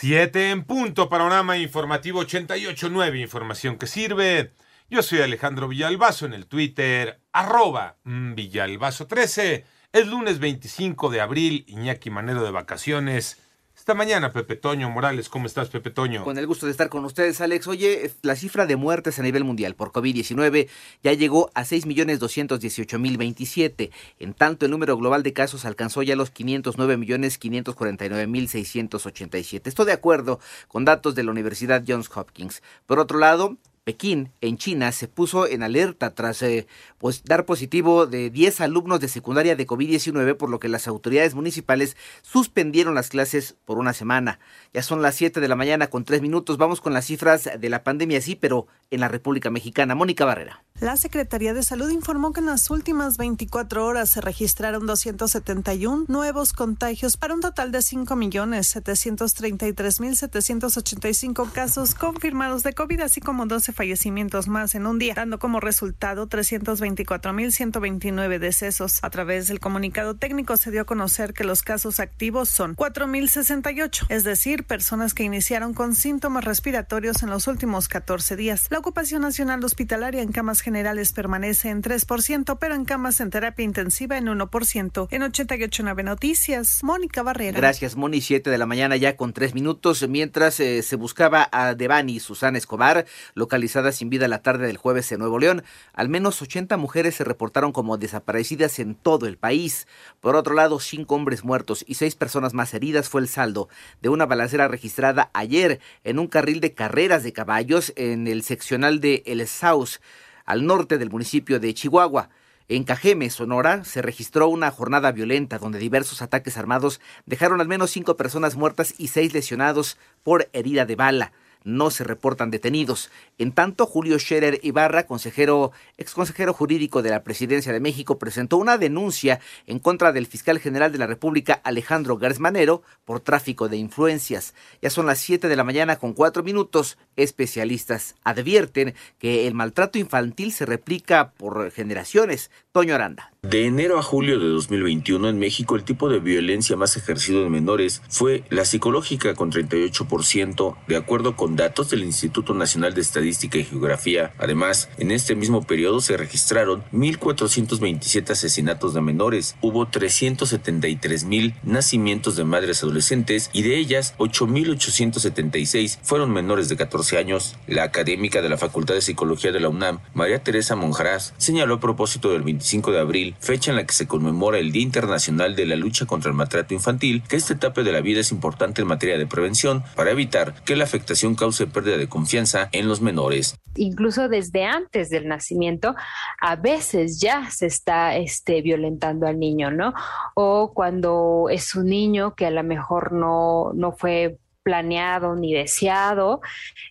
Siete en punto, panorama informativo 88.9, información que sirve. Yo soy Alejandro Villalbazo en el Twitter, arroba Villalbazo13. Es lunes 25 de abril, Iñaki Manero de vacaciones. Esta mañana, Pepe Toño Morales, ¿cómo estás, Pepe Toño? Con el gusto de estar con ustedes, Alex. Oye, la cifra de muertes a nivel mundial por COVID-19 ya llegó a 6.218.027. En tanto, el número global de casos alcanzó ya los 509.549.687. Esto de acuerdo con datos de la Universidad Johns Hopkins. Por otro lado, Pekín, en China, se puso en alerta tras eh, pues, dar positivo de 10 alumnos de secundaria de COVID-19, por lo que las autoridades municipales suspendieron las clases por una semana. Ya son las 7 de la mañana con 3 minutos. Vamos con las cifras de la pandemia, sí, pero en la República Mexicana. Mónica Barrera. La Secretaría de Salud informó que en las últimas 24 horas se registraron 271 nuevos contagios para un total de 5.733.785 casos confirmados de COVID, así como 12 fallecimientos más en un día, dando como resultado 324.129 decesos. A través del comunicado técnico se dio a conocer que los casos activos son 4.068, es decir, personas que iniciaron con síntomas respiratorios en los últimos 14 días. La ocupación nacional hospitalaria en camas generales permanece en 3%, pero en camas en terapia intensiva en 1%. En 889 Noticias, Mónica Barrera. Gracias, Moni. 7 de la mañana ya con 3 minutos, mientras eh, se buscaba a Devani y Susana Escobar, localizadas sin vida la tarde del jueves en Nuevo León. Al menos 80 mujeres se reportaron como desaparecidas en todo el país. Por otro lado, 5 hombres muertos y 6 personas más heridas fue el saldo de una balacera registrada ayer en un carril de carreras de caballos en el seccional de El Saus al norte del municipio de Chihuahua. En Cajeme, Sonora, se registró una jornada violenta donde diversos ataques armados dejaron al menos cinco personas muertas y seis lesionados por herida de bala no se reportan detenidos. En tanto, Julio Scherer Ibarra, consejero, exconsejero jurídico de la Presidencia de México, presentó una denuncia en contra del fiscal general de la República, Alejandro Garzmanero, por tráfico de influencias. Ya son las 7 de la mañana con cuatro minutos. Especialistas advierten que el maltrato infantil se replica por generaciones. Toño Aranda. De enero a julio de 2021 en México el tipo de violencia más ejercido en menores fue la psicológica con 38%, de acuerdo con datos del Instituto Nacional de Estadística y Geografía. Además, en este mismo periodo se registraron 1.427 asesinatos de menores, hubo 373.000 nacimientos de madres adolescentes y de ellas 8.876 fueron menores de 14 años. La académica de la Facultad de Psicología de la UNAM, María Teresa Monjarás, señaló a propósito del 25 de fecha en la que se conmemora el Día Internacional de la Lucha contra el Maltrato Infantil, que esta etapa de la vida es importante en materia de prevención para evitar que la afectación cause pérdida de confianza en los menores. Incluso desde antes del nacimiento, a veces ya se está este, violentando al niño, ¿no? O cuando es un niño que a lo mejor no, no fue planeado ni deseado,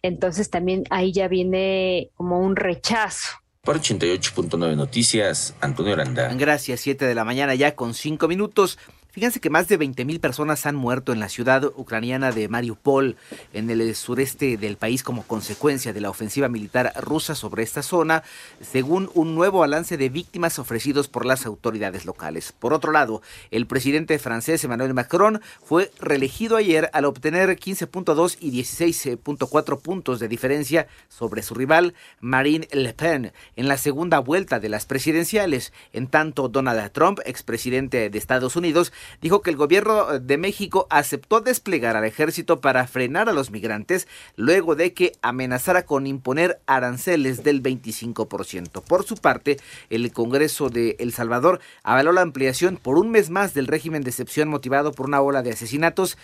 entonces también ahí ya viene como un rechazo. Para 88.9 Noticias, Antonio Aranda. Gracias, 7 de la mañana ya con 5 minutos. Fíjense que más de 20.000 personas han muerto en la ciudad ucraniana de Mariupol, en el sureste del país, como consecuencia de la ofensiva militar rusa sobre esta zona, según un nuevo balance de víctimas ofrecidos por las autoridades locales. Por otro lado, el presidente francés Emmanuel Macron fue reelegido ayer al obtener 15.2 y 16.4 puntos de diferencia sobre su rival Marine Le Pen en la segunda vuelta de las presidenciales. En tanto, Donald Trump, expresidente de Estados Unidos, dijo que el gobierno de México aceptó desplegar al ejército para frenar a los migrantes luego de que amenazara con imponer aranceles del 25%. Por su parte, el Congreso de El Salvador avaló la ampliación por un mes más del régimen de excepción motivado por una ola de asesinatos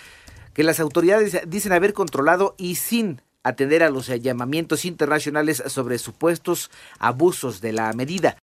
que las autoridades dicen haber controlado y sin atender a los llamamientos internacionales sobre supuestos abusos de la medida.